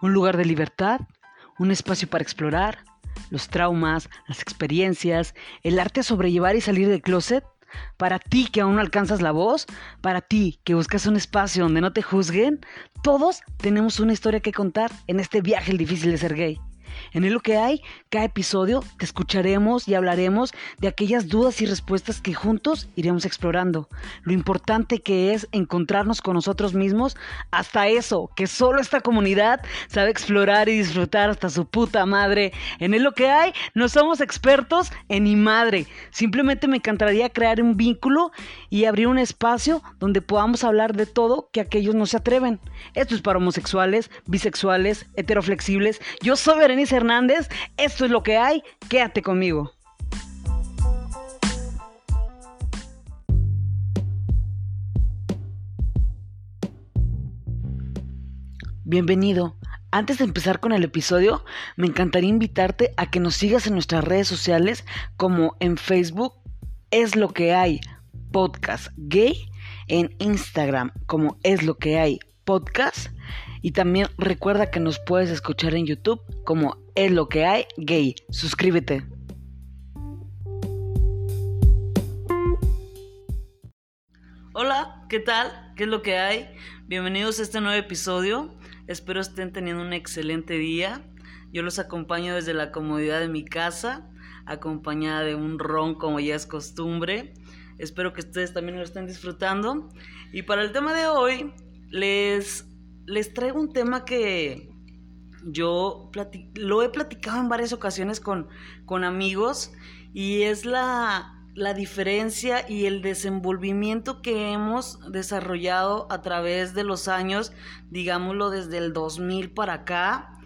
un lugar de libertad, un espacio para explorar los traumas, las experiencias, el arte de sobrellevar y salir del closet. Para ti que aún no alcanzas la voz, para ti que buscas un espacio donde no te juzguen, todos tenemos una historia que contar en este viaje el difícil de ser gay. En el lo que hay, cada episodio te escucharemos y hablaremos de aquellas dudas y respuestas que juntos iremos explorando. Lo importante que es encontrarnos con nosotros mismos, hasta eso, que solo esta comunidad sabe explorar y disfrutar hasta su puta madre. En el lo que hay, no somos expertos en ni madre. Simplemente me encantaría crear un vínculo y abrir un espacio donde podamos hablar de todo que aquellos no se atreven. Esto es para homosexuales, bisexuales, heteroflexibles. Yo soy Berenice Hernández, esto es lo que hay, quédate conmigo. Bienvenido. Antes de empezar con el episodio, me encantaría invitarte a que nos sigas en nuestras redes sociales como en Facebook es lo que hay podcast gay, en Instagram como es lo que hay podcast y también recuerda que nos puedes escuchar en YouTube como Es lo que hay gay. Suscríbete. Hola, ¿qué tal? ¿Qué es lo que hay? Bienvenidos a este nuevo episodio. Espero estén teniendo un excelente día. Yo los acompaño desde la comodidad de mi casa, acompañada de un ron como ya es costumbre. Espero que ustedes también lo estén disfrutando. Y para el tema de hoy, les les traigo un tema que yo lo he platicado en varias ocasiones con, con amigos y es la, la diferencia y el desenvolvimiento que hemos desarrollado a través de los años, digámoslo desde el 2000 para acá,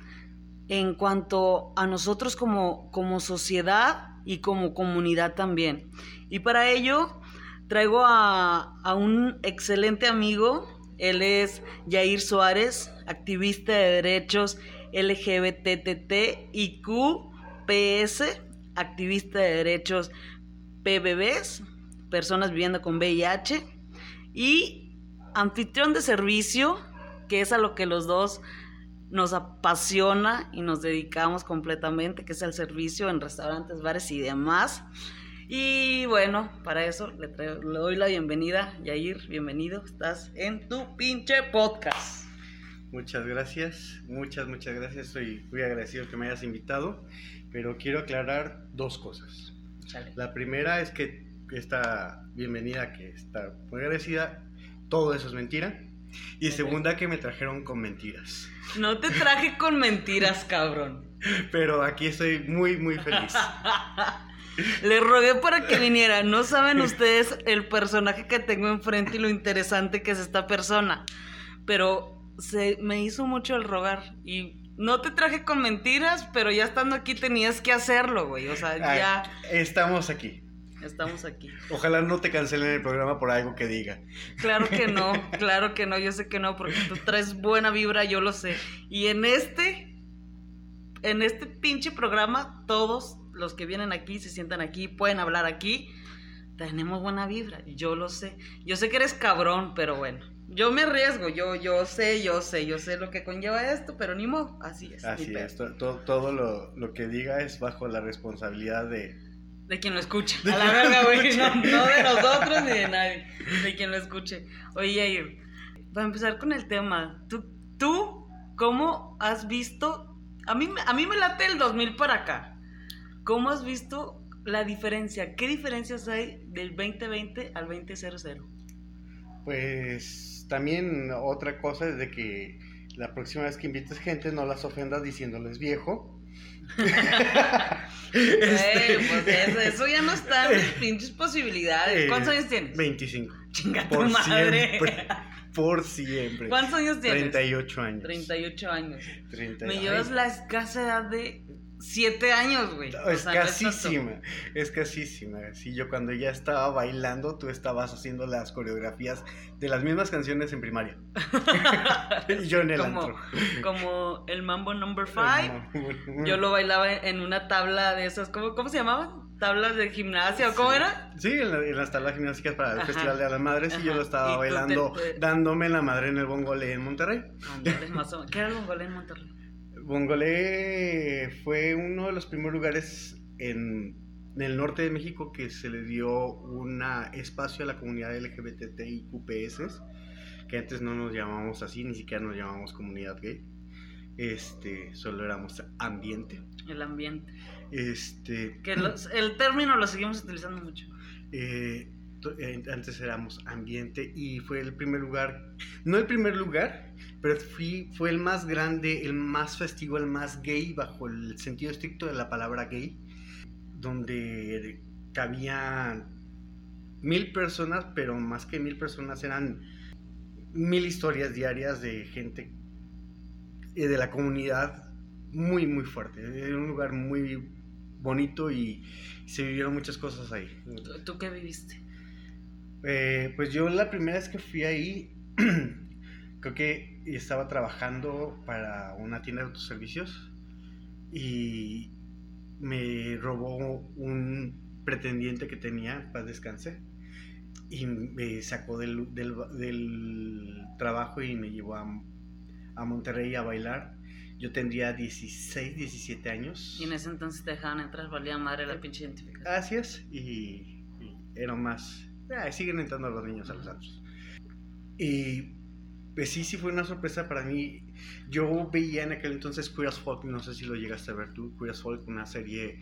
en cuanto a nosotros como, como sociedad y como comunidad también. Y para ello traigo a, a un excelente amigo él es Jair Suárez, activista de derechos LGBTT y QPS, activista de derechos PBBs, personas viviendo con VIH, y anfitrión de servicio, que es a lo que los dos nos apasiona y nos dedicamos completamente, que es el servicio en restaurantes, bares y demás. Y bueno, para eso le, doy la bienvenida. Yair, bienvenido. Estás en tu pinche podcast. Muchas gracias, muchas, muchas gracias. Estoy muy agradecido que me hayas invitado, pero quiero aclarar dos cosas. La primera es que esta bienvenida que está muy agradecida, todo eso es mentira. Y segunda, que me trajeron con mentiras. No te traje con mentiras, cabrón. Pero aquí estoy muy, muy feliz. Le rogué para que viniera. No saben ustedes el personaje que tengo enfrente y lo interesante que es esta persona. Pero se me hizo mucho el rogar. Y no te traje con mentiras, pero ya estando aquí tenías que hacerlo, güey. O sea, ya. Estamos aquí. Estamos aquí. Ojalá no te cancelen el programa por algo que diga. Claro que no, claro que no, yo sé que no, porque tú traes buena vibra, yo lo sé. Y en este, en este pinche programa, todos los que vienen aquí se sientan aquí, pueden hablar aquí. Tenemos buena vibra, yo lo sé. Yo sé que eres cabrón, pero bueno. Yo me arriesgo, yo, yo sé, yo sé, yo sé lo que conlleva esto, pero ni modo, así es. Así es, todo, todo lo, lo, que diga es bajo la responsabilidad de... De quien lo escuche. A la verga, güey, no, no, de nosotros ni de nadie, de quien lo escuche. Oye, Yair, para empezar con el tema, ¿tú, tú cómo has visto? A mí, a mí me late el 2000 para acá. ¿Cómo has visto la diferencia? ¿Qué diferencias hay del 2020 al 2000? Pues también otra cosa es de que la próxima vez que invites gente no las ofendas diciéndoles viejo. este... pues eso, ya no está en pinches posibilidades. ¿Cuántos años tienes? 25. Chinga tu madre. por siempre. ¿Cuántos años tienes? 38 años. 38 años. Me llevas la escasa edad de siete años, güey. es casísima, es, casísima. Sí, yo cuando ya estaba bailando, tú estabas haciendo las coreografías de las mismas canciones en primaria. y yo en el como, antro. Como el Mambo Number Five. Yo lo bailaba en una tabla de esas, ¿cómo, cómo se llamaban? tablas de gimnasia, ¿o cómo era? Sí, en, las tablas gimnásticas para el Festival de las Madres y yo lo estaba bailando, dándome la madre en el bongole en Monterrey. ¿Qué era el bongole en Monterrey? Bongolé fue uno de los primeros lugares en, el norte de México que se le dio un espacio a la comunidad LGBTIQPS, que antes no nos llamábamos así, ni siquiera nos llamábamos comunidad gay. Este, solo éramos ambiente. El ambiente. Este. Que el término lo seguimos utilizando mucho. Eh, eh, antes éramos ambiente y fue el primer lugar, no el primer lugar, pero fui, fue el más grande, el más festivo, el más gay bajo el sentido estricto de la palabra gay, donde cabían mil personas, pero más que mil personas eran mil historias diarias de gente eh, de la comunidad muy, muy fuerte. Era un lugar muy bonito y se vivieron muchas cosas ahí. ¿Tú qué viviste? Eh, pues yo la primera vez que fui ahí, creo que estaba trabajando para una tienda de autoservicios y me robó un pretendiente que tenía, para descansar y me sacó del, trabajo y me llevó a, a, Monterrey a bailar. Yo tendría 16, 17 años. Y en ese entonces te dejaban entrar, valía madre la pinche identificación. Así es, y, y era más siguen entrando los niños a los santos. Y pues sí, sí fue una sorpresa para mí. Yo veía en aquel entonces Queer as Folk, no sé si lo llegaste a ver tú, Queer as Folk, una serie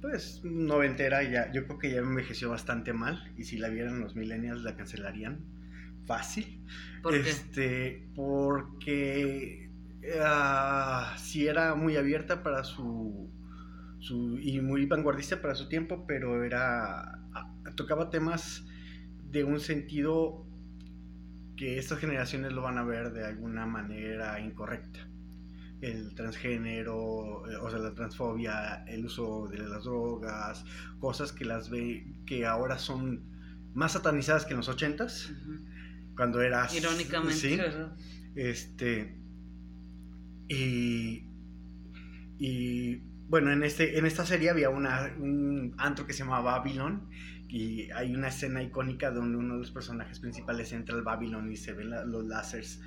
pues noventera, ya, yo creo que ya envejeció bastante mal y si la vieran los millennials la cancelarían fácil. ¿Por este, Porque uh, sí era muy abierta para su, su y muy vanguardista para su tiempo, pero era tocaba temas de un sentido que estas generaciones lo van a ver de alguna manera incorrecta. El transgénero, eh, o sea, la transfobia, el uso de las drogas, cosas que las ve, que ahora son más satanizadas que en los ochentas, cuando eras... Irónicamente, ¿sí? Este... Y, y bueno, en, este, en esta serie había una, un antro que se llamaba Babylon y hay una escena icónica donde uno de los personajes principales entra al Babylon y se ven los láseres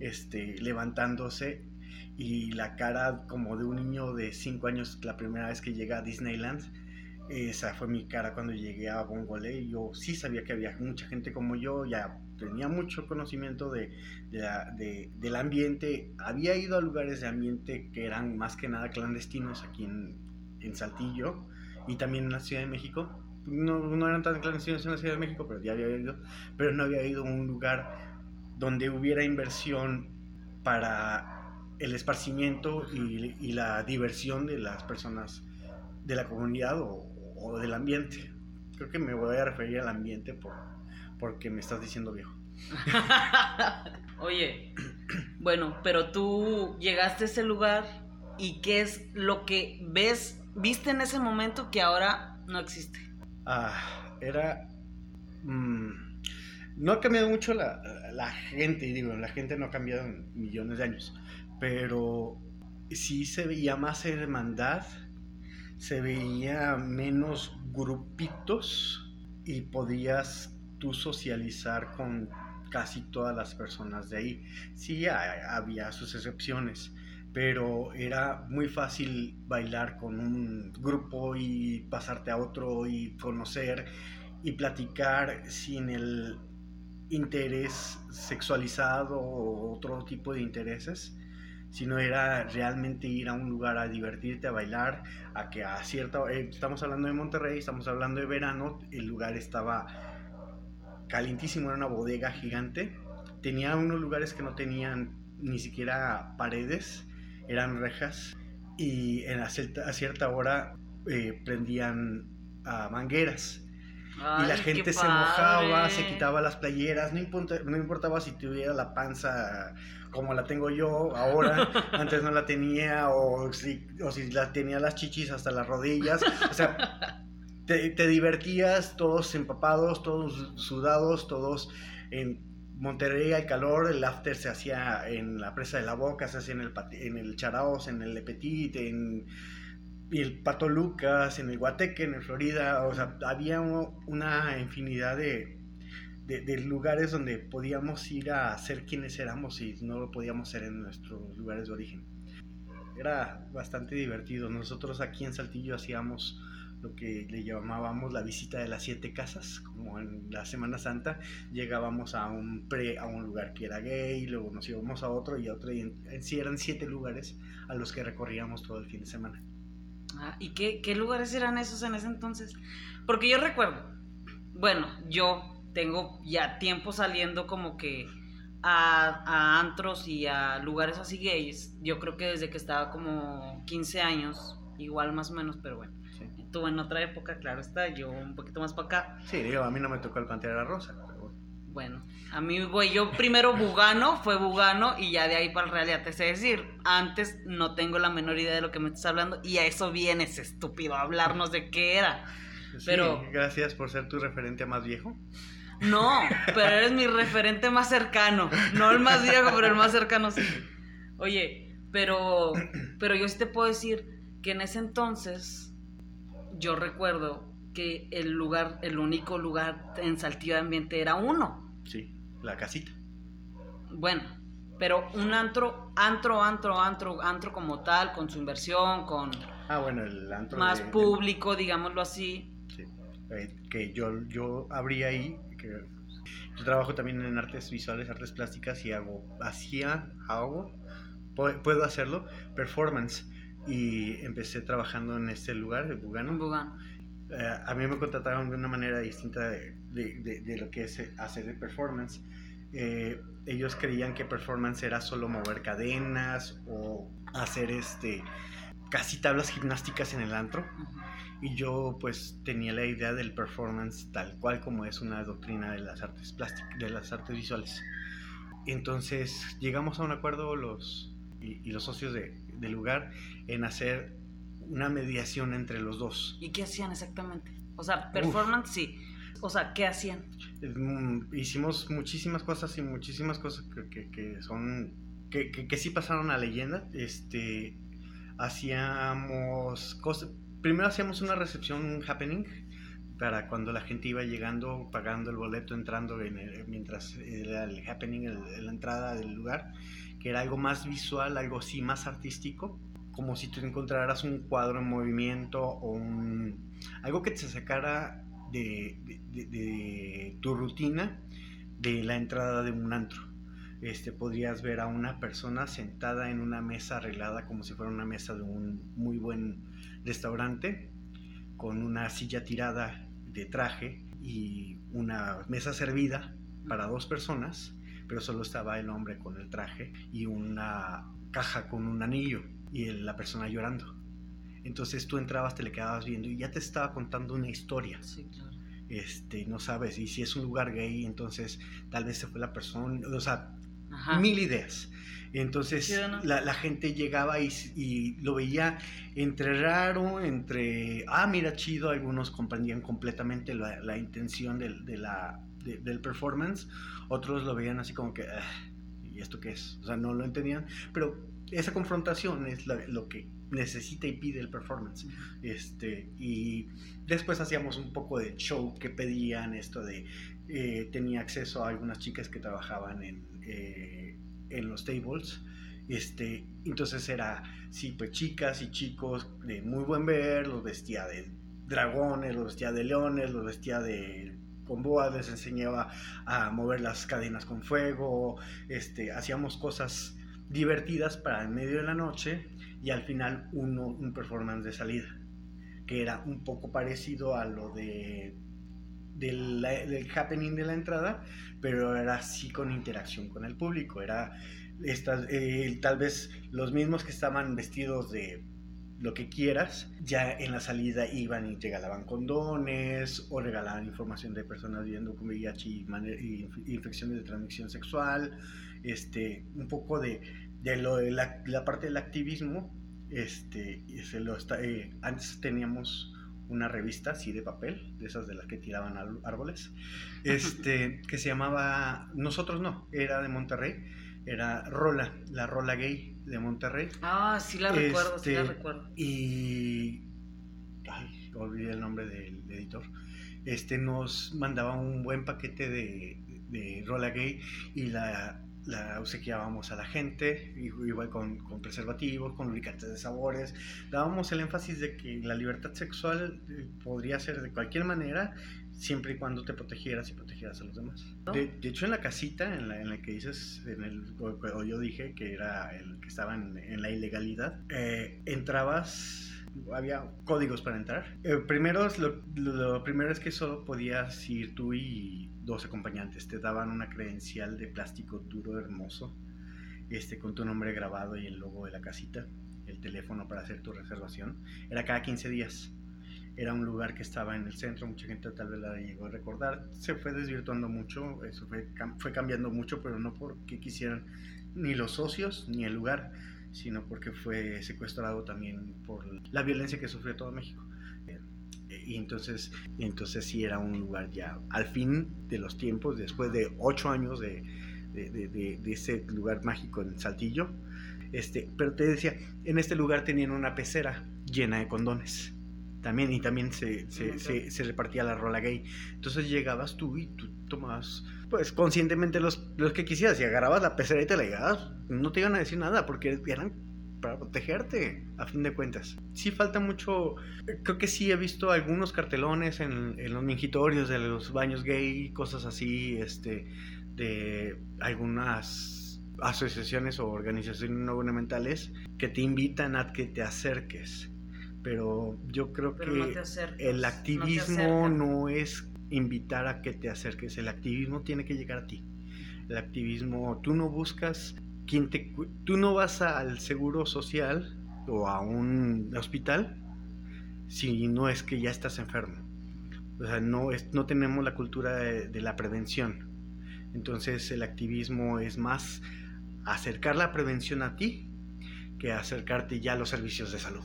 este, levantándose y la cara como de un niño de 5 años la primera vez que llega a Disneyland. Esa fue mi cara cuando llegué a Bongole. Yo sí sabía que había mucha gente como yo, ya tenía mucho conocimiento de, del ambiente. Había ido a lugares de ambiente que eran más que nada clandestinos aquí en, en Saltillo y también en la Ciudad de México no, no eran tan clandestinos en la Ciudad de México, pero ya había ido, pero no había ido a un lugar donde hubiera inversión para el esparcimiento y, la diversión de las personas de la comunidad o, del ambiente. Creo que me voy a referir al ambiente por, porque me estás diciendo viejo. Oye, bueno, pero tú llegaste a ese lugar y qué es lo que ves, viste en ese momento que ahora no existe. Ah, era... Mm, no ha cambiado mucho la, la, gente, digo, la gente no ha cambiado en millones de años, pero sí se veía más hermandad, se veía menos grupitos y podías tú socializar con casi todas las personas de ahí. Sí había sus excepciones, pero era muy fácil bailar con un grupo y pasarte a otro y conocer y platicar sin el interés sexualizado o otro tipo de intereses, sino era realmente ir a un lugar a divertirte, a bailar, a que a cierta... Eh, estamos hablando de Monterrey, estamos hablando de verano, el lugar estaba calientísimo, era una bodega gigante, tenía unos lugares que no tenían ni siquiera paredes, eran rejas y en a, cierta, hora eh, prendían a mangueras. y la gente se mojaba, se quitaba las playeras, no, no importaba si tuviera la panza como la tengo yo ahora, antes no la tenía, o si, o si la tenía las chichis hasta las rodillas. O sea, te, te divertías todos empapados, todos sudados, todos en Monterrey hay calor, el after se hacía en la presa de la Boca, se hacía en el, en Charaos, en el Le Petit, en el Pato Lucas, en el Guateque, en el Florida, o sea, había una infinidad de, de, lugares donde podíamos ir a ser quienes éramos y no lo podíamos ser en nuestros lugares de origen. era bastante divertido. Nosotros aquí en Saltillo hacíamos lo que le llamábamos la visita de las siete casas, como en la Semana Santa llegábamos a un pre, a un lugar que era gay, luego nos íbamos a otro y a otro, y en, sí eran siete lugares a los que recorríamos todo el fin de semana. Ah, ¿Y qué, qué lugares eran esos en ese entonces? Porque yo recuerdo, bueno, yo tengo ya tiempo saliendo como que a, a, antros y a lugares así gays, yo creo que desde que estaba como 15 años, igual más o menos, pero bueno tú en otra época, claro está, yo un poquito más para acá. Sí, digo, a mí no me tocó el Pantera Rosa, pero bueno. a mí, güey, yo primero Bugano, fue Bugano, y ya de ahí para el Real ya te sé decir. Antes no tengo la menor idea de lo que me estás hablando, y a eso vienes, estúpido, a hablarnos de qué era. pero... gracias por ser tu referente más viejo. No, pero eres mi referente más cercano. No el más viejo, pero el más cercano sí. Oye, pero, pero yo sí te puedo decir que en ese entonces yo recuerdo que el lugar, el único lugar en Saltillo de Ambiente era uno. Sí, la casita. Bueno, pero un antro, antro, antro, antro, antro como tal, con su inversión, con... Ah, bueno, el antro... Más público, digámoslo así. Sí, eh, que yo, yo abrí ahí, que yo trabajo también en artes visuales, artes plásticas y hago, hacía, hago, puedo hacerlo, performance y empecé trabajando en este lugar, de Bugano. Bugano. Eh, a mí me contrataron de una manera distinta de, de, de, lo que es hacer de performance. Eh, ellos creían que performance era solo mover cadenas o hacer este casi tablas gimnásticas en el antro. Y yo pues tenía la idea del performance tal cual como es una doctrina de las artes plásticas, de las artes visuales. Entonces llegamos a un acuerdo los, y, los socios de, del lugar en hacer una mediación entre los dos. ¿Y qué hacían exactamente? O sea, performance sí. O sea, ¿qué hacían? Mm, hicimos muchísimas cosas y muchísimas cosas que, que, son. Que, que, sí pasaron a leyenda. Este. Hacíamos cosas. Primero hacíamos una recepción, un happening, para cuando la gente iba llegando, pagando el boleto, entrando mientras era el happening, la entrada del lugar era algo más visual, algo así más artístico, como si tú encontraras un cuadro en movimiento o un, algo que te sacara de, de, tu rutina de la entrada de un antro. Este, podrías ver a una persona sentada en una mesa arreglada como si fuera una mesa de un muy buen restaurante, con una silla tirada de traje y una mesa servida para dos personas pero solo estaba el hombre con el traje y una caja con un anillo y la persona llorando. Entonces tú entrabas, te le quedabas viendo y ya te estaba contando una historia. Sí, claro. Este, no sabes, y si es un lugar gay, entonces tal vez se fue la persona, o sea, mil ideas. Entonces la, gente llegaba y, lo veía entre raro, entre, ah, mira, chido, algunos comprendían completamente la, intención de la, del performance, otros lo veían así como que, ah, ¿y esto qué es? O sea, no lo entendían, pero esa confrontación es lo que necesita y pide el performance. Este, y después hacíamos un poco de show que pedían esto de, eh, tenía acceso a algunas chicas que trabajaban en, eh, en los tables. Este, entonces era, sí, pues chicas y chicos de muy buen ver, los vestía de dragones, los vestía de leones, los vestía de con boas, les enseñaba a mover las cadenas con fuego, este, hacíamos cosas divertidas para en medio de la noche y al final uno, un performance de salida, que era un poco parecido a lo de del, happening de la entrada, pero era así con interacción con el público, era estas, eh, tal vez los mismos que estaban vestidos de lo que quieras, ya en la salida iban y regalaban condones o regalaban información de personas viviendo con VIH y, infecciones de transmisión sexual, este, un poco de, de, lo, de la, parte del activismo. Este, se lo está, eh, antes teníamos una revista así de papel, de esas de las que tiraban árboles, este, que se llamaba, nosotros no, era de Monterrey, era Rola, la Rola Gay de Monterrey. Ah, sí la recuerdo, sí la este, recuerdo. Y. Ay, olvidé el nombre del editor. Este nos mandaba un buen paquete de, de Rola Gay y la la obsequiábamos a la gente, igual con, con, preservativos, con lubricantes de sabores. Dábamos el énfasis de que la libertad sexual eh, podría ser de cualquier manera, siempre y cuando te protegieras y protegieras a los demás. De, hecho, en la casita en la, en la que dices, en el, o, yo dije que era el que estaba en, la ilegalidad, eh, entrabas había códigos para entrar. Eh, primero, lo, lo, primero es que solo podías ir tú y dos acompañantes. Te daban una credencial de plástico duro, hermoso, este, con tu nombre grabado y el logo de la casita, el teléfono para hacer tu reservación. Era cada 15 días. Era un lugar que estaba en el centro, mucha gente tal vez la llegó a recordar. Se fue desvirtuando mucho, eso fue, fue cambiando mucho, pero no porque quisieran ni los socios ni el lugar, sino porque fue secuestrado también por la violencia que sufrió todo México y entonces, entonces sí era un lugar ya al fin de los tiempos, después de ocho años de, de, de, ese lugar mágico en Saltillo. Este, pero te decía, en este lugar tenían una pecera llena de condones. También, y también se, se, se, repartía la rola gay. Entonces llegabas tú y tú tomabas, pues conscientemente los, los que quisieras. Y agarrabas la pecera y te la llevabas, no te iban a decir nada porque eran para protegerte, a fin de cuentas. Sí falta mucho, creo que sí he visto algunos cartelones en, los mingitorios de los baños gay, cosas así, este, de algunas asociaciones o organizaciones no gubernamentales que te invitan a que te acerques. Pero yo creo que el activismo no es invitar a que te acerques, el activismo tiene que llegar a ti. El activismo, tú no buscas te, tú no vas al seguro social o a un hospital si no es que ya estás enfermo. O sea, no, es, no tenemos la cultura de, la prevención. Entonces el activismo es más acercar la prevención a ti que acercarte ya a los servicios de salud.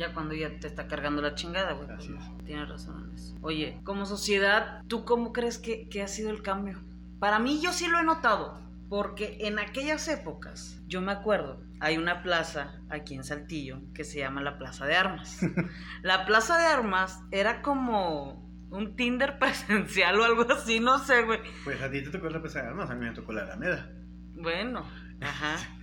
Ya cuando ya te está cargando la chingada, güey. Pues, tienes razón en eso. Oye, como sociedad, ¿tú cómo crees que, que ha sido el cambio? Para mí yo sí lo he notado porque en aquellas épocas, yo me acuerdo, hay una plaza aquí en Saltillo que se llama la Plaza de Armas. la Plaza de Armas era como un Tinder presencial o algo así, no sé, güey. Pues a ti te tocó la Plaza de Armas, a mí me tocó la Alameda. Bueno, ajá.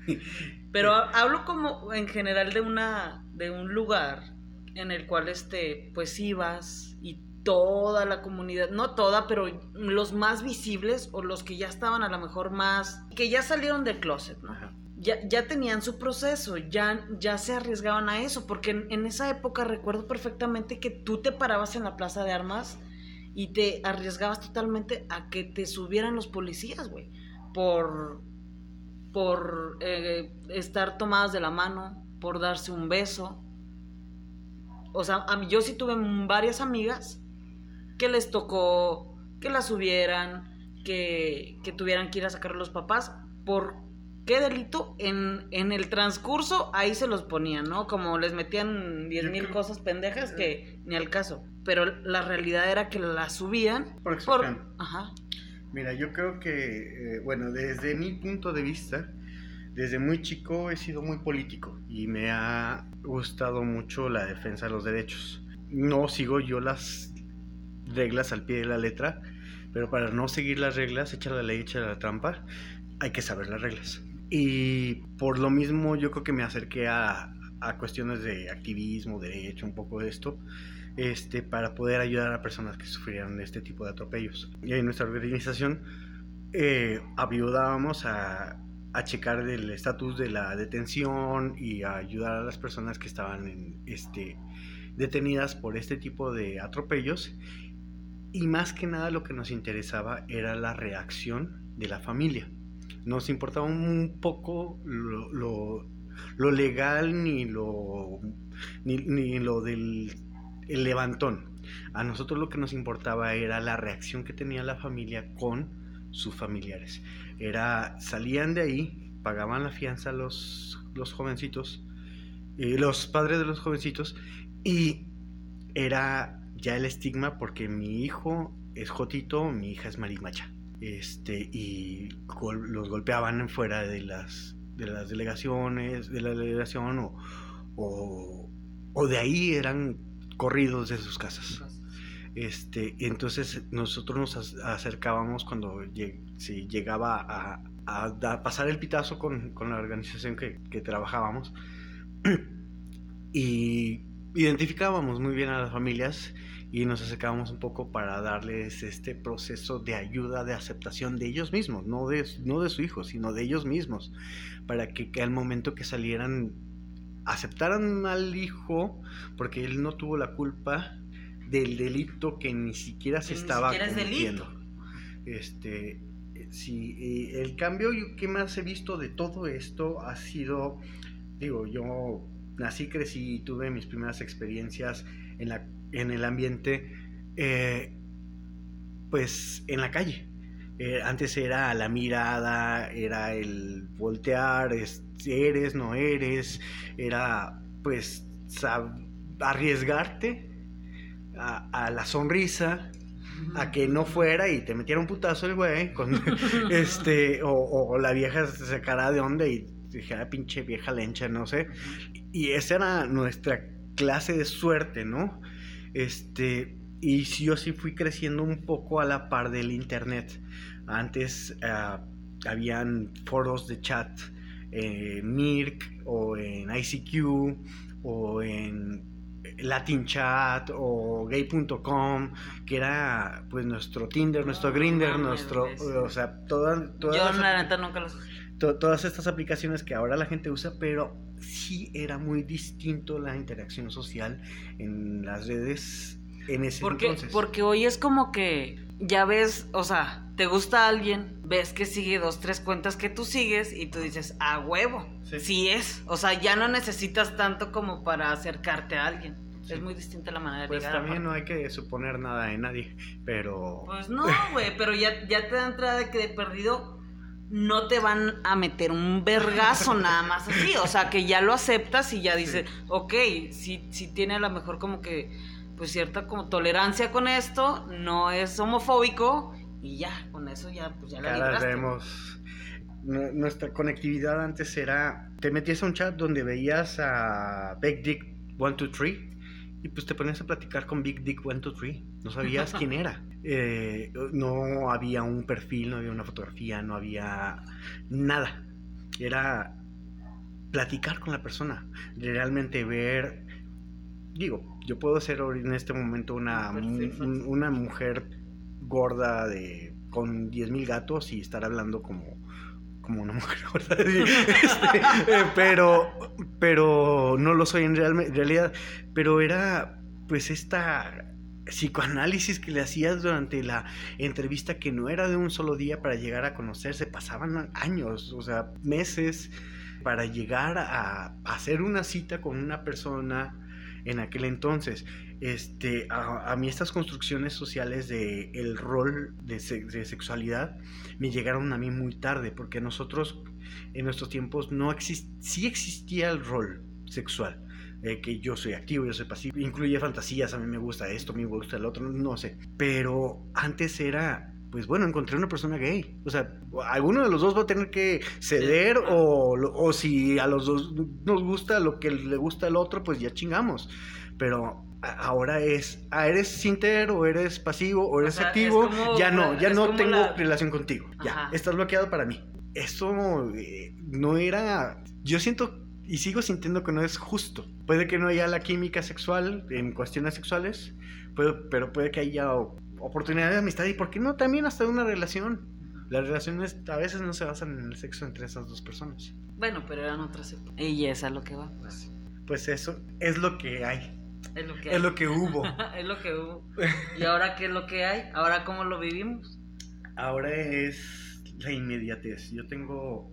Pero hablo como en general de una de un lugar en el cual este pues ibas y toda la comunidad, no toda, pero los más visibles o los que ya estaban a lo mejor más, que ya salieron del closet, ¿no? Ya, ya, tenían su proceso, ya, ya se arriesgaban a eso, porque en, esa época recuerdo perfectamente que tú te parabas en la plaza de armas y te arriesgabas totalmente a que te subieran los policías, güey, por, por eh, estar tomadas de la mano, por darse un beso. O sea, a mí, yo sí tuve varias amigas que les tocó que la subieran, que, tuvieran que ir a sacar a los papás. ¿Por qué delito? En, en el transcurso ahí se los ponían, ¿no? Como les metían diez mil cosas pendejas que ni al caso. Pero la realidad era que la subían por... por ajá. Mira, yo creo que, eh, bueno, desde mi punto de vista, desde muy chico he sido muy político y me ha gustado mucho la defensa de los derechos. No sigo yo las reglas al pie de la letra, pero para no seguir las reglas, echar la ley, echar la trampa, hay que saber las reglas. Y por lo mismo yo creo que me acerqué a, a cuestiones de activismo, derecho, un poco de esto, este, para poder ayudar a personas que sufrieran de este tipo de atropellos. Y en nuestra organización eh, ayudábamos a, a checar el estatus de la detención y a ayudar a las personas que estaban en, este, detenidas por este tipo de atropellos y más que nada lo que nos interesaba era la reacción de la familia. Nos importaba un poco lo, legal ni lo, ni, lo del levantón. A nosotros lo que nos importaba era la reacción que tenía la familia con sus familiares. Era, salían de ahí, pagaban la fianza los, los jovencitos, eh, los padres de los jovencitos, y era ya el estigma porque mi hijo es Jotito, mi hija es Marimacha. Este, y los golpeaban fuera de las, de las delegaciones, de la delegación o, o, de ahí eran corridos de sus casas. Este, entonces nosotros nos acercábamos cuando si llegaba a, pasar el pitazo con, la organización que, que trabajábamos y identificábamos muy bien a las familias y nos acercábamos un poco para darles este proceso de ayuda, de aceptación de ellos mismos, no de, no de su hijo, sino de ellos mismos, para que, al momento que salieran aceptaran al hijo, porque él no tuvo la culpa del delito que ni siquiera se estaba cometiendo. Este, sí, el cambio que más he visto de todo esto ha sido, digo, yo nací, crecí, tuve mis primeras experiencias en la en el ambiente, eh, pues en la calle. Eh, antes era la mirada, era el voltear, eres, no eres, era pues arriesgarte a, la sonrisa, a que no fuera y te metiera un putazo el güey, con, este, o, la vieja se sacara de onda y dijera pinche vieja lencha, no sé. Y esa era nuestra clase de suerte, ¿no? Este, y yo sí fui creciendo un poco a la par del internet. Antes uh, habían foros de chat en Mirk o en ICQ o en Latin Chat o gay.com, que era pues nuestro Tinder, nuestro Grinder, nuestro, o sea, todas, todas, nunca los todas estas aplicaciones que ahora la gente usa, pero sí era muy distinto la interacción social en las redes en ese porque, entonces. Porque hoy es como que ya ves, o sea, te gusta alguien, ves que sigue dos, tres cuentas que tú sigues y tú dices, a huevo, sí. es. O sea, ya no necesitas tanto como para acercarte a alguien. Es muy distinta la manera de pues llegar. Pues también no hay que suponer nada de nadie, pero... Pues no, güey, pero ya, ya te da entrada de que de perdido no te van a meter un vergazo nada más así. O sea, que ya lo aceptas y ya dices, ok, si, si tiene a lo mejor como que, pues cierta como tolerancia con esto, no es homofóbico y ya, con eso ya, pues ya la vemos. Nuestra conectividad antes era, te metías a un chat donde veías a Big Dick 123 y pues te ponías a platicar con Big Dick 123, no sabías quién era. Eh, no había un perfil, no había una fotografía, no había nada. Era platicar con la persona, realmente ver, digo, yo puedo ser en este momento una, una mujer gorda de con 10.000 gatos y estar hablando como como una mujer gorda. Este, eh, pero pero no lo soy en realidad. Pero era pues esta psicoanálisis que le hacías durante la entrevista que no era de un solo día para llegar a conocerse, pasaban años, o sea, meses para llegar a, hacer una cita con una persona en aquel entonces. Este, a, mí estas construcciones sociales de el rol de, sexualidad me llegaron a mí muy tarde, porque nosotros en nuestros tiempos no exist, sí existía el rol sexual, que yo soy activo, yo soy pasivo, incluye fantasías, a mí me gusta esto, a mí me gusta el otro, no sé. Pero antes era, pues bueno, encontré una persona gay. O sea, alguno de los dos va a tener que ceder o, o si a los dos nos gusta lo que le gusta al otro, pues ya chingamos. Pero ahora es, ah, eres sinter o eres pasivo o eres activo, ya no, ya no tengo relación contigo, ya, estás bloqueado para mí. Eso eh, no era, yo siento y sigo sintiendo que no es justo. Puede que no haya la química sexual en cuestiones sexuales, pero puede que haya oportunidad de amistad y, ¿por qué no también hasta una relación? Las relaciones a veces no se basan en el sexo entre esas dos personas. Bueno, pero eran otras Y es a lo que va. Pues, pues eso es lo que hay. Es lo que, Es lo que hubo. es lo que hubo. ¿Y ahora qué es lo que hay? ¿Ahora cómo lo vivimos? Ahora es la inmediatez. Yo tengo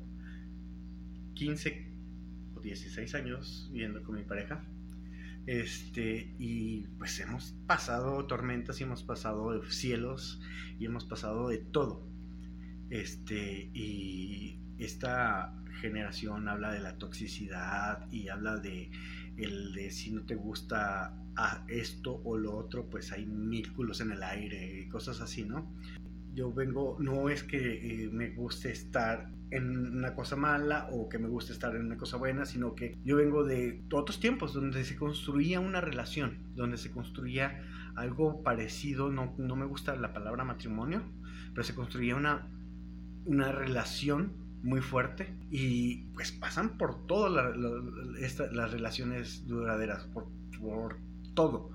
15 16 años viviendo con mi pareja. Este, y pues hemos pasado tormentas y hemos pasado cielos y hemos pasado de todo. Este, y esta generación habla de la toxicidad y habla de el de si no te gusta a esto o lo otro, pues hay mil culos en el aire y cosas así, ¿no? Yo vengo, no es que eh, me guste estar en una cosa mala o que me guste estar en una cosa buena, sino que yo vengo de otros tiempos donde se construía una relación, donde se construía algo parecido, no, no me gusta la palabra matrimonio, pero se construía una, una relación muy fuerte y pues pasan por todas las relaciones duraderas, por, por todo.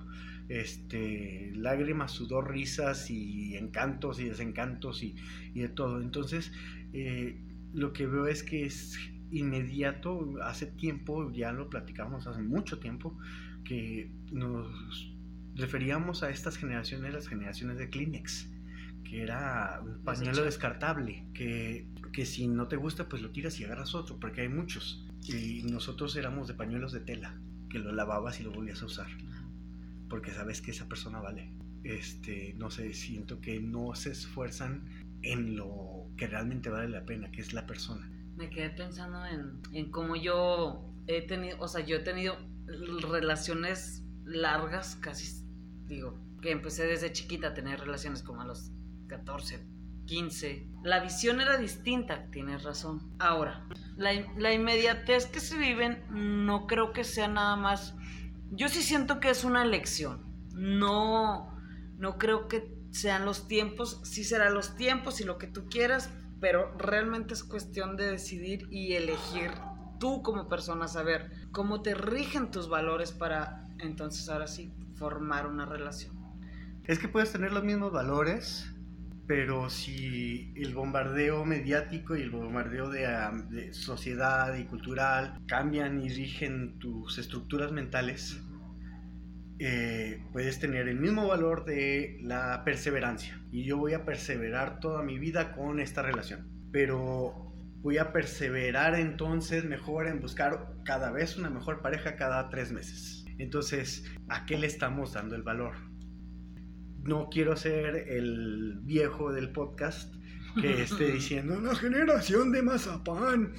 Este, lágrimas, sudor, risas y encantos y desencantos y, y de todo. Entonces, eh, lo que veo es que es inmediato, hace tiempo, ya lo platicamos hace mucho tiempo, que nos referíamos a estas generaciones, las generaciones de Kleenex, que era un pañuelo descartable, que, que si no te gusta, pues lo tiras y agarras otro, porque hay muchos. Y nosotros éramos de pañuelos de tela, que lo lavabas y lo volvías a usar, porque sabes que esa persona vale. Este, no sé, siento que no se esfuerzan en lo que realmente vale la pena, que es la persona. Me quedé pensando en, en cómo yo he tenido, o sea, yo he tenido relaciones largas, casi, digo, que empecé desde chiquita a tener relaciones como a los 14, 15. La visión era distinta, tienes razón. Ahora, la, la inmediatez que se viven no creo que sea nada más... Yo sí siento que es una elección. No, no creo que sean los tiempos, sí serán los tiempos y lo que tú quieras, pero realmente es cuestión de decidir y elegir tú como persona, saber cómo te rigen tus valores para entonces ahora sí formar una relación. Es que puedes tener los mismos valores, pero si el bombardeo mediático y el bombardeo de, sociedad y cultural cambian y rigen tus estructuras mentales, eh, puedes tener el mismo valor de la perseverancia. Y yo voy a perseverar toda mi vida con esta relación. Pero voy a perseverar entonces mejor en buscar cada vez una mejor pareja cada tres meses. Entonces, ¿a qué le estamos dando el valor? No quiero ser el viejo del podcast que esté diciendo una generación de mazapán.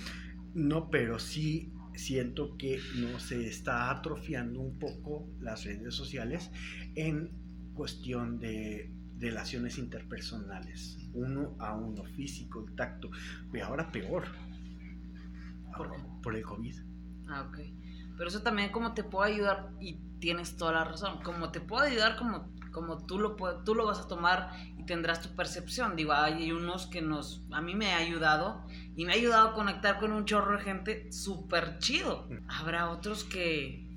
No, pero sí siento que no se está atrofiando un poco las redes sociales en cuestión de relaciones interpersonales, uno a uno, físico, tacto, y ahora peor, ¿Por, el COVID. Ah, ok. Pero eso también como te puede ayudar, y tienes toda la razón, como te puede ayudar como como tú lo, tú lo vas a tomar y tendrás tu percepción. Digo, hay unos que nos, a mí me ha ayudado y me ha ayudado a conectar con un chorro de gente súper chido. Habrá otros que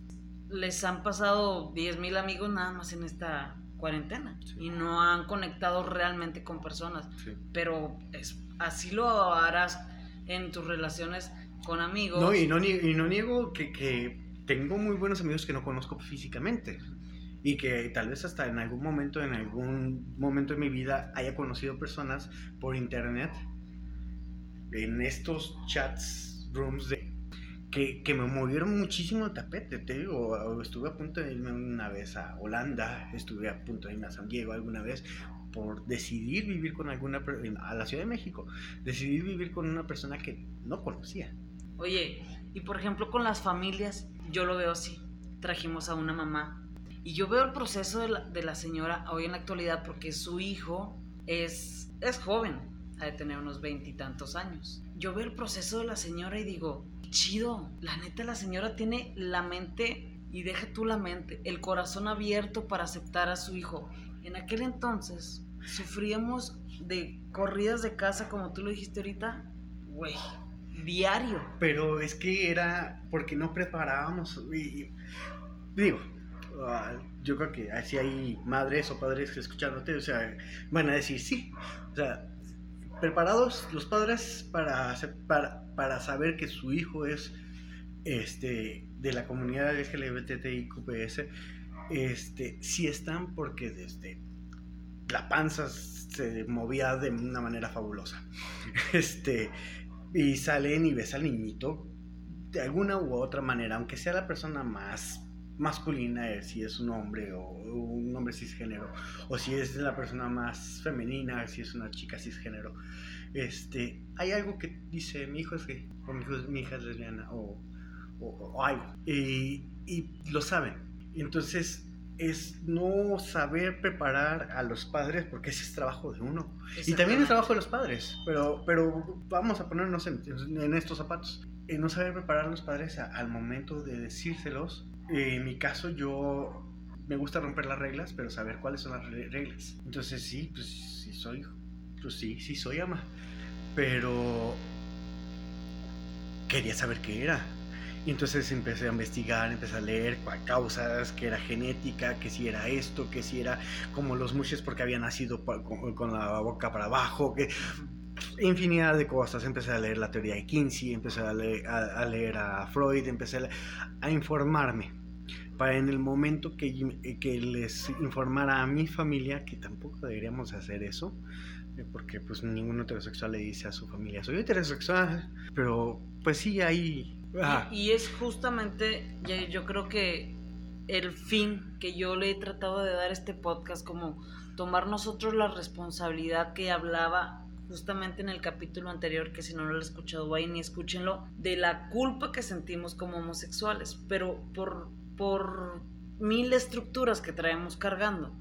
les han pasado 10 mil amigos nada más en esta cuarentena y no han conectado realmente con personas. Pero es, así lo harás en tus relaciones con amigos. No, y no, y no niego que, que tengo muy buenos amigos que no conozco físicamente y que tal vez hasta en algún momento, en algún momento de mi vida haya conocido personas por internet en estos chats, rooms de que, que, me movieron muchísimo el tapete, te digo, estuve a punto de irme una vez a Holanda, estuve a punto de irme a San Diego alguna vez por decidir vivir con alguna a la Ciudad de México, decidir vivir con una persona que no conocía. Oye, y por ejemplo con las familias, yo lo veo así. Trajimos a una mamá y yo veo el proceso de la, de la señora hoy en la actualidad porque su hijo es, es joven, ha de tener unos veintitantos años. Yo veo el proceso de la señora y digo, chido, la neta la señora tiene la mente, y deja tú la mente, el corazón abierto para aceptar a su hijo. En aquel entonces sufríamos de corridas de casa, como tú lo dijiste ahorita, güey, diario. Pero es que era porque no preparábamos, y, digo, Yo creo que así hay madres o padres escuchándote, o sea, van a decir sí. O sea, preparados los padres para, para, para saber que su hijo es este, de la comunidad LGBTIQPS, este, sí están porque desde la panza se movía de una manera fabulosa. Este, y salen y ves al niñito de alguna u otra manera, aunque sea la persona más masculina es si es un hombre o un hombre cisgénero o si es la persona más femenina si es una chica cisgénero este hay algo que dice mi hijo es gay o mi, hija es lesbiana o, o, algo y, y, lo saben. Entonces es no saber preparar a los padres porque ese es trabajo de uno. Y también es trabajo de los padres pero pero vamos a ponernos en, en estos zapatos. Eh, no saber preparar a los padres al momento de decírselos en mi caso yo me gusta romper las reglas, pero saber cuáles son las reglas. Entonces sí, pues sí soy, pues sí, sí soy ama. Pero quería saber qué era. Y entonces empecé a investigar, empecé a leer causas, que era genética, que si era esto, que si era como los mushes porque había nacido con, la boca para abajo, que infinidad de cosas. Empecé a leer la teoría de Kinsey, empecé a leer a, Freud, empecé a, informarme. Para en el momento que, que les informara a mi familia, que tampoco deberíamos hacer eso, eh, porque pues ningún heterosexual le dice a su familia, soy heterosexual, pero pues sí, hay y, es justamente, yo creo que el fin que yo le he tratado de dar a este podcast, como tomar nosotros la responsabilidad que hablaba justamente en el capítulo anterior, que si no lo han escuchado, vayan y escúchenlo, de la culpa que sentimos como homosexuales, pero por, por mil estructuras que traemos cargando.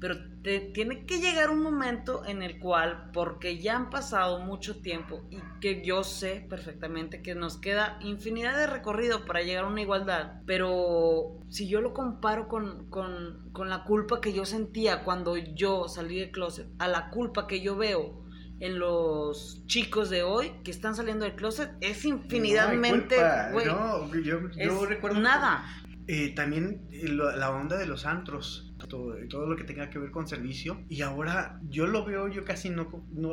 Pero te, tiene que llegar un momento en el cual, porque ya han pasado mucho tiempo y que yo sé perfectamente que nos queda infinidad de recorrido para llegar a una igualdad, pero si yo lo comparo con, con, con la culpa que yo sentía cuando yo salí del closet, a la culpa que yo veo en los chicos de hoy que están saliendo del closet es infinidadmente no, yo, recuerdo nada eh, también eh, la onda de los antros todo, todo, lo que tenga que ver con servicio. Y ahora yo lo veo, yo casi no,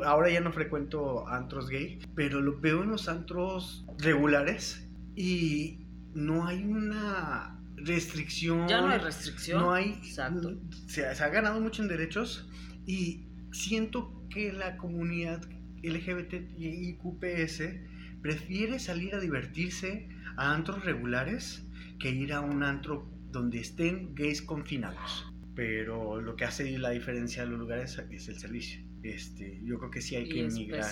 ahora ya no frecuento antros gay, pero lo veo en los antros regulares y no hay una restricción. Ya no hay restricción. No hay. Exacto. Se, ha ganado mucho en derechos y siento que la comunidad LGBTIQPS prefiere salir a divertirse a antros regulares que ir a un antro donde estén gays confinados pero lo que hace la diferencia en los lugares es el servicio. Este, yo creo que sí hay que emigrar,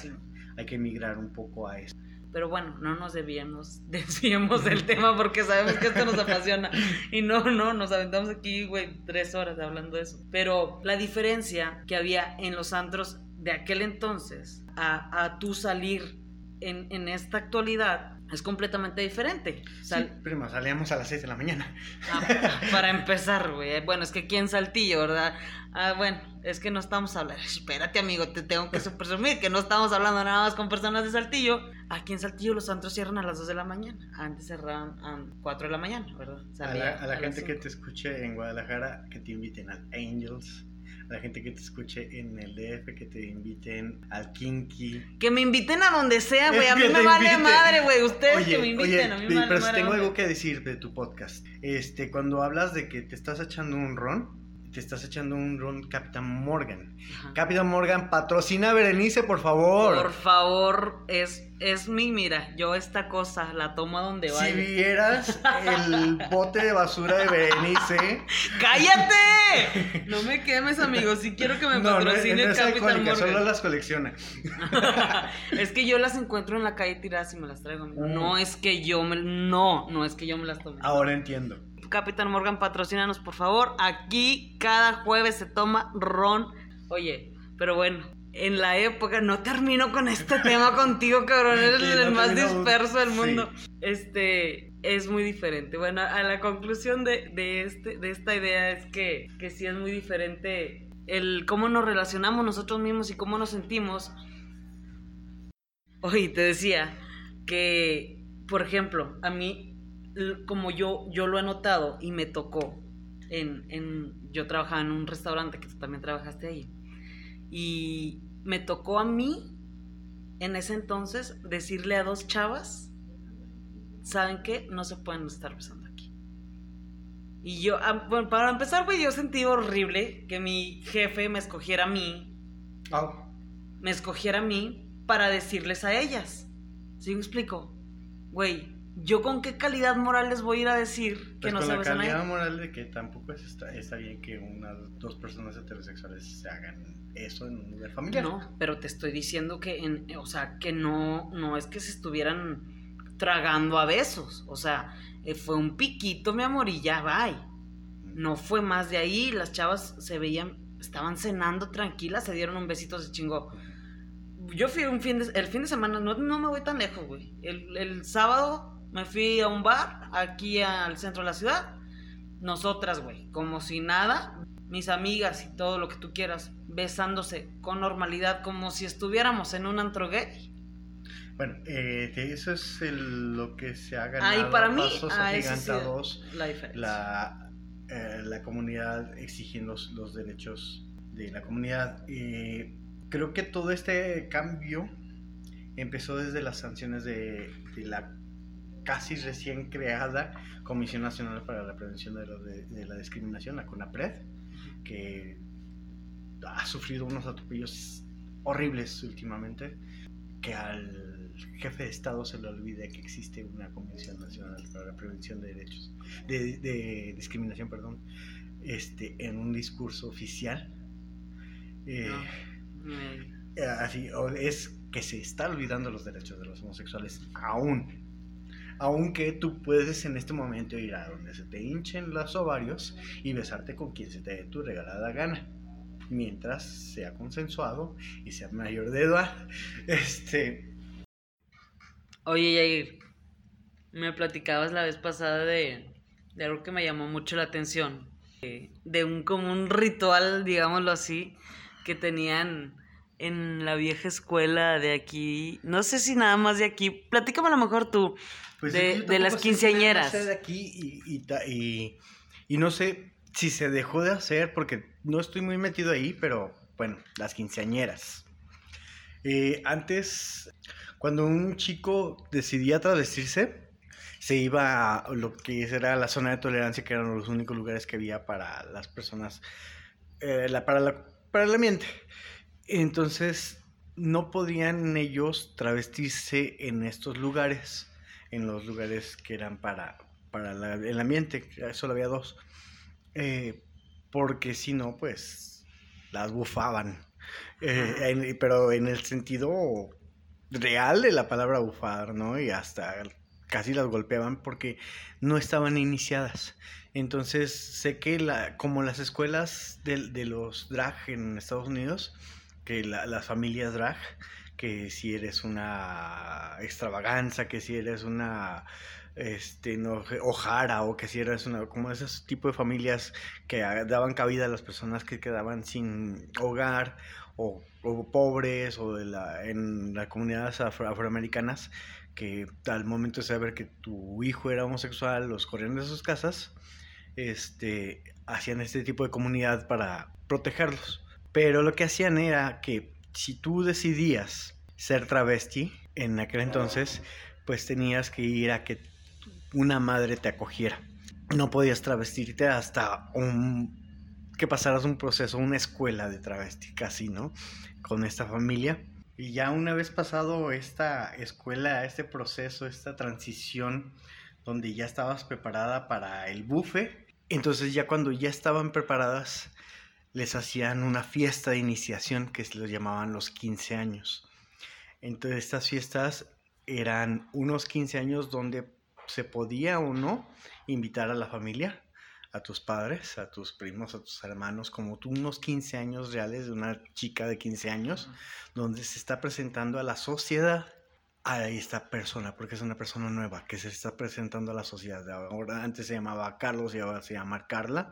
hay que emigrar un poco a eso. Pero bueno, no nos debíamos, desviemos del tema porque sabemos que esto nos apasiona. Y no, no, nos aventamos aquí, güey, tres horas hablando de eso. Pero la diferencia que había en los antros de aquel entonces a, a tú salir en, en esta actualidad es completamente diferente. sí, prima, salíamos a las 6 de la mañana. Ah, para empezar, güey. Bueno, es que aquí en Saltillo, ¿verdad? Ah, bueno, es que no estamos hablando. Espérate, amigo, te tengo que presumir que no estamos hablando nada más con personas de Saltillo. Aquí en Saltillo los antros cierran a las 2 de la mañana. Antes cerraban a 4 de la mañana, ¿verdad? a la, gente que te escuche en Guadalajara, que te inviten al Angels la gente que te escuche en el DF, que te inviten al Kinky. Que me inviten a donde sea, güey. A mí me vale madre, güey. Ustedes que me inviten, a mí me vale Pero si tengo algo que decir de tu podcast. Este, cuando hablas de que te estás echando un ron, te estás echando un ron Capitán Morgan. Capitán Morgan, patrocina a Berenice, por favor. Por favor, es, es mi, mira, yo esta cosa la tomo a donde vaya. Si vieras el bote de basura de Berenice. ¡Cállate! No me quemes, amigo. Si quiero que me patrocine no, no, Capitán Morgan. Solo las colecciona. es que yo las encuentro en la calle tiradas y me las traigo. Mm. No es que yo me. No, no es que yo me las tome. Ahora entiendo. Capitán Morgan, patrocínanos por favor. Aquí cada jueves se toma ron. Oye, pero bueno, en la época, no termino con este tema contigo, cabrón. Eres el más disperso del mundo. Este es muy diferente. Bueno, a la conclusión de, este, de esta idea es que, que sí es muy diferente el cómo nos relacionamos nosotros mismos y cómo nos sentimos. Oye, te decía que, por ejemplo, a mí como yo, yo lo he notado y me tocó, en, en, yo trabajaba en un restaurante que tú también trabajaste ahí, y me tocó a mí, en ese entonces, decirle a dos chavas, ¿saben qué? No se pueden estar besando aquí. Y yo, ah, bueno, para empezar, güey, yo sentí horrible que mi jefe me escogiera a mí. Me escogiera a mí para decirles a ellas. ¿Sí me explico? Güey, ¿yo con qué calidad moral les voy a ir a decir que pues no con la calidad moral de que tampoco está, está bien que unas dos personas heterosexuales se hagan eso en un lugar familiar. No, pero te estoy diciendo que, en, o sea, que no, no es que se estuvieran tragando a besos, o sea, eh, fue un piquito, mi amor, y ya bye. No fue más de ahí, las chavas se veían, estaban cenando tranquilas, se dieron un besito, se chingó. Yo fui un fin de, el fin de semana, no, no me voy tan lejos, güey. El, el sábado me fui a un bar aquí al centro de la ciudad nosotras, güey, como si nada, mis amigas y todo lo que tú quieras, besándose con normalidad, como si estuviéramos en un antro gay. Bueno, eh, eso es lo que se ha ganado. Ahí para mí, ah, la, eh, la, comunidad exigiendo los, derechos de la comunidad. Eh, creo que todo este cambio empezó desde las sanciones de, la casi recién creada Comisión Nacional para la Prevención de, la Discriminación, la CONAPRED, que ha sufrido unos atropellos horribles últimamente, que al jefe de Estado se le olvide que existe una Comisión Nacional para la Prevención de Derechos, de, Discriminación, perdón, este, en un discurso oficial. Eh, así, es que se está olvidando los derechos de los homosexuales aún. Aunque tú puedes en este momento ir a donde se te hinchen los ovarios y besarte con quien se te dé tu regalada gana. Mientras sea consensuado y sea mayor de edad. Este. Oye, Yair, me platicabas la vez pasada de, de algo que me llamó mucho la atención. De, un como un ritual, digámoslo así, que tenían en la vieja escuela de aquí, no sé si nada más de aquí, platícame a lo mejor tú, pues de, las quinceañeras. de aquí y, y, no sé si se dejó de hacer porque no estoy muy metido ahí, pero bueno, las quinceañeras. Eh, antes, cuando un chico decidía travestirse, se iba a lo que era la zona de tolerancia, que eran los únicos lugares que había para las personas, eh, la, para, la, para el ambiente. Entonces, no podían ellos travestirse en estos lugares, en los lugares que eran para, para el ambiente, solo había dos, eh, porque si no, pues las bufaban. Eh, pero en el sentido real de la palabra bufar, ¿no? Y hasta casi las golpeaban porque no estaban iniciadas. Entonces sé que la, como las escuelas de, de los drag en Estados Unidos, que las familias drag, que si eres una extravaganza, que si eres una este no, ojara o que si eres una como esos tipo de familias que daban cabida a las personas que quedaban sin hogar o, pobres o de la, en las comunidades afroamericanas que al momento de saber que tu hijo era homosexual los corrían de sus casas este hacían este tipo de comunidad para protegerlos pero lo que hacían era que si tú decidías ser travesti en aquel entonces, pues tenías que ir a que una madre te acogiera. No podías travestirte hasta un que pasaras un proceso, una escuela de travesti casi, ¿no? Con esta familia. Y ya una vez pasado esta escuela, este proceso, esta transición, donde ya estabas preparada para el bufe, entonces ya cuando ya estaban preparadas, les hacían una fiesta de iniciación que se los llamaban los 15 años. Entonces estas fiestas eran unos 15 años donde se podía o no invitar a la familia, a tus padres, a tus primos, a tus hermanos, como tú, unos 15 años reales de una chica de 15 años, donde se está presentando a la sociedad a esta persona, porque es una persona nueva que se está presentando a la sociedad. Ahora antes se llamaba Carlos y ahora se llama Carla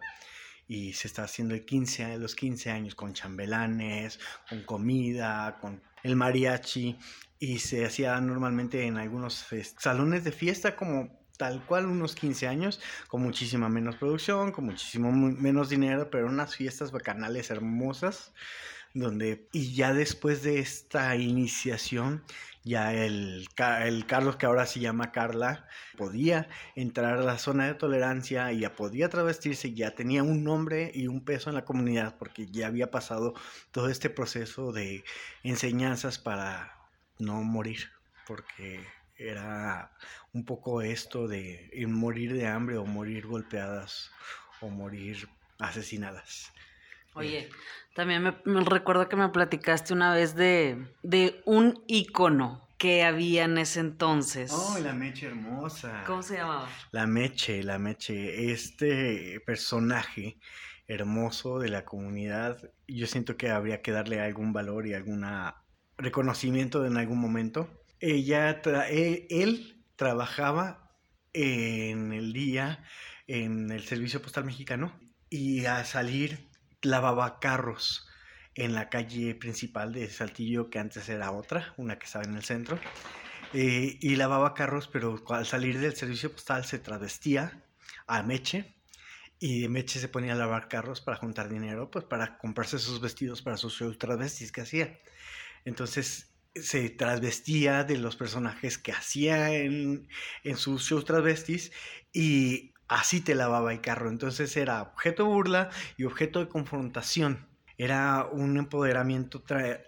y se está haciendo el 15, los 15 años con chambelanes, con comida, con el mariachi y se hacía normalmente en algunos salones de fiesta como tal cual unos 15 años, con muchísima menos producción, con muchísimo menos dinero, pero unas fiestas bacanales hermosas, donde, y ya después de esta iniciación, ya el, el, Carlos, que ahora se llama Carla, podía entrar a la zona de tolerancia y ya podía travestirse, ya tenía un nombre y un peso en la comunidad porque ya había pasado todo este proceso de enseñanzas para no morir, porque era un poco esto de morir de hambre o morir golpeadas o morir asesinadas. Oye, también me, recuerdo que me platicaste una vez de, de un icono que había en ese entonces. Oh, la Meche hermosa. ¿Cómo se llamaba? La Meche, la Meche. Este personaje hermoso de la comunidad, yo siento que habría que darle algún valor y algún reconocimiento en algún momento. Ella, él, él trabajaba en el día en el Servicio Postal Mexicano y a salir lavaba carros en la calle principal de Saltillo, que antes era otra, una que estaba en el centro. Eh, y lavaba carros, pero al salir del servicio postal se travestía a Meche y Meche se ponía a lavar carros para juntar dinero, pues para comprarse sus vestidos para sus shows travestis que hacía. Entonces se trasvestía de los personajes que hacía en, en sus shows travestis y así te lavaba el carro. Entonces era objeto de burla y objeto de confrontación. Era un empoderamiento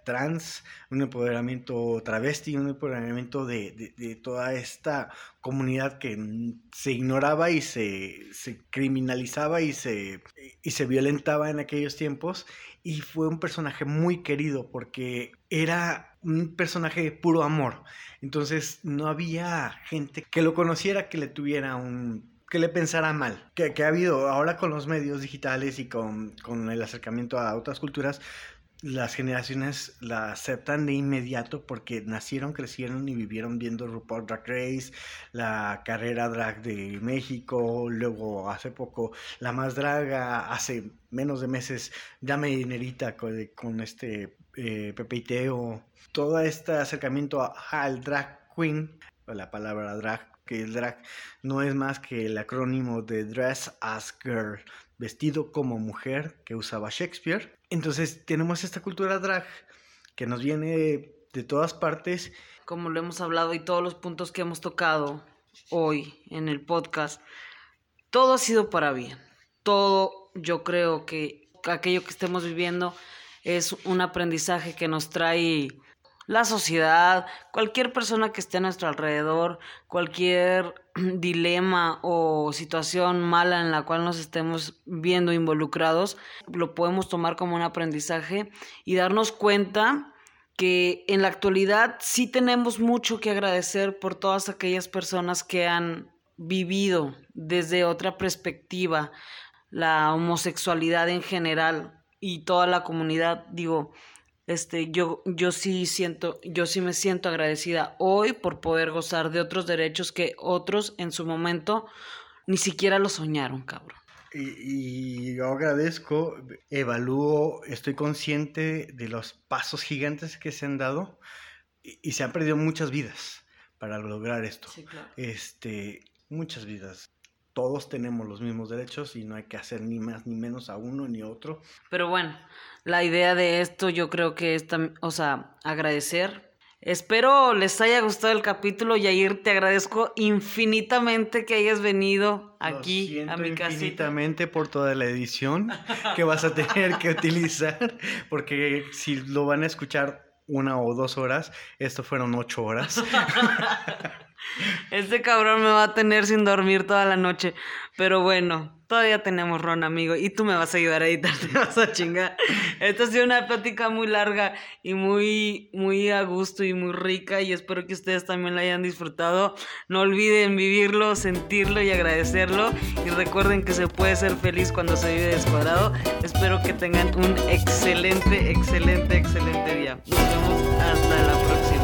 trans, un empoderamiento travesti, un empoderamiento de, toda esta comunidad que se ignoraba y se, criminalizaba y se, y se violentaba en aquellos tiempos. Y fue un personaje muy querido porque era un personaje de puro amor. Entonces no había gente que lo conociera que le tuviera un que le pensara mal, que, ha habido ahora con los medios digitales y con, el acercamiento a otras culturas, las generaciones la aceptan de inmediato porque nacieron, crecieron y vivieron viendo RuPaul Drag Race, la carrera drag de México, luego hace poco la más draga, hace menos de meses Dame Dinerita con, este eh, todo este acercamiento al drag queen, la palabra drag que el drag no es más que el acrónimo de Dress as Girl, vestido como mujer que usaba Shakespeare. Entonces tenemos esta cultura drag que nos viene de todas partes. Como lo hemos hablado y todos los puntos que hemos tocado hoy en el podcast, todo ha sido para bien. Todo yo creo que aquello que estemos viviendo es un aprendizaje que nos trae la sociedad, cualquier persona que esté a nuestro alrededor, cualquier dilema o situación mala en la cual nos estemos viendo involucrados, lo podemos tomar como un aprendizaje y darnos cuenta que en la actualidad sí tenemos mucho que agradecer por todas aquellas personas que han vivido desde otra perspectiva la homosexualidad en general y toda la comunidad, digo, este, yo, yo sí siento, yo sí me siento agradecida hoy por poder gozar de otros derechos que otros en su momento ni siquiera lo soñaron, cabrón. Y, yo agradezco, evalúo, estoy consciente de los pasos gigantes que se han dado y, se han perdido muchas vidas para lograr esto. Este, muchas vidas todos tenemos los mismos derechos y no hay que hacer ni más ni menos a uno ni a otro. Pero bueno, la idea de esto yo creo que es, o sea, agradecer. Espero les haya gustado el capítulo, Yair, te agradezco infinitamente que hayas venido aquí a mi casa. Infinitamente por toda la edición que vas a tener que utilizar, porque si lo van a escuchar una o dos horas, esto fueron ocho horas. Este cabrón me va a tener sin dormir toda la noche. Pero bueno, todavía tenemos ron, amigo. Y tú me vas a ayudar a editar, te vas a chingar. Esta ha sido una plática muy larga y muy, muy a gusto y muy rica. Y espero que ustedes también la hayan disfrutado. No olviden vivirlo, sentirlo y agradecerlo. Y recuerden que se puede ser feliz cuando se vive descuadrado. Espero que tengan un excelente, excelente, excelente día. Nos vemos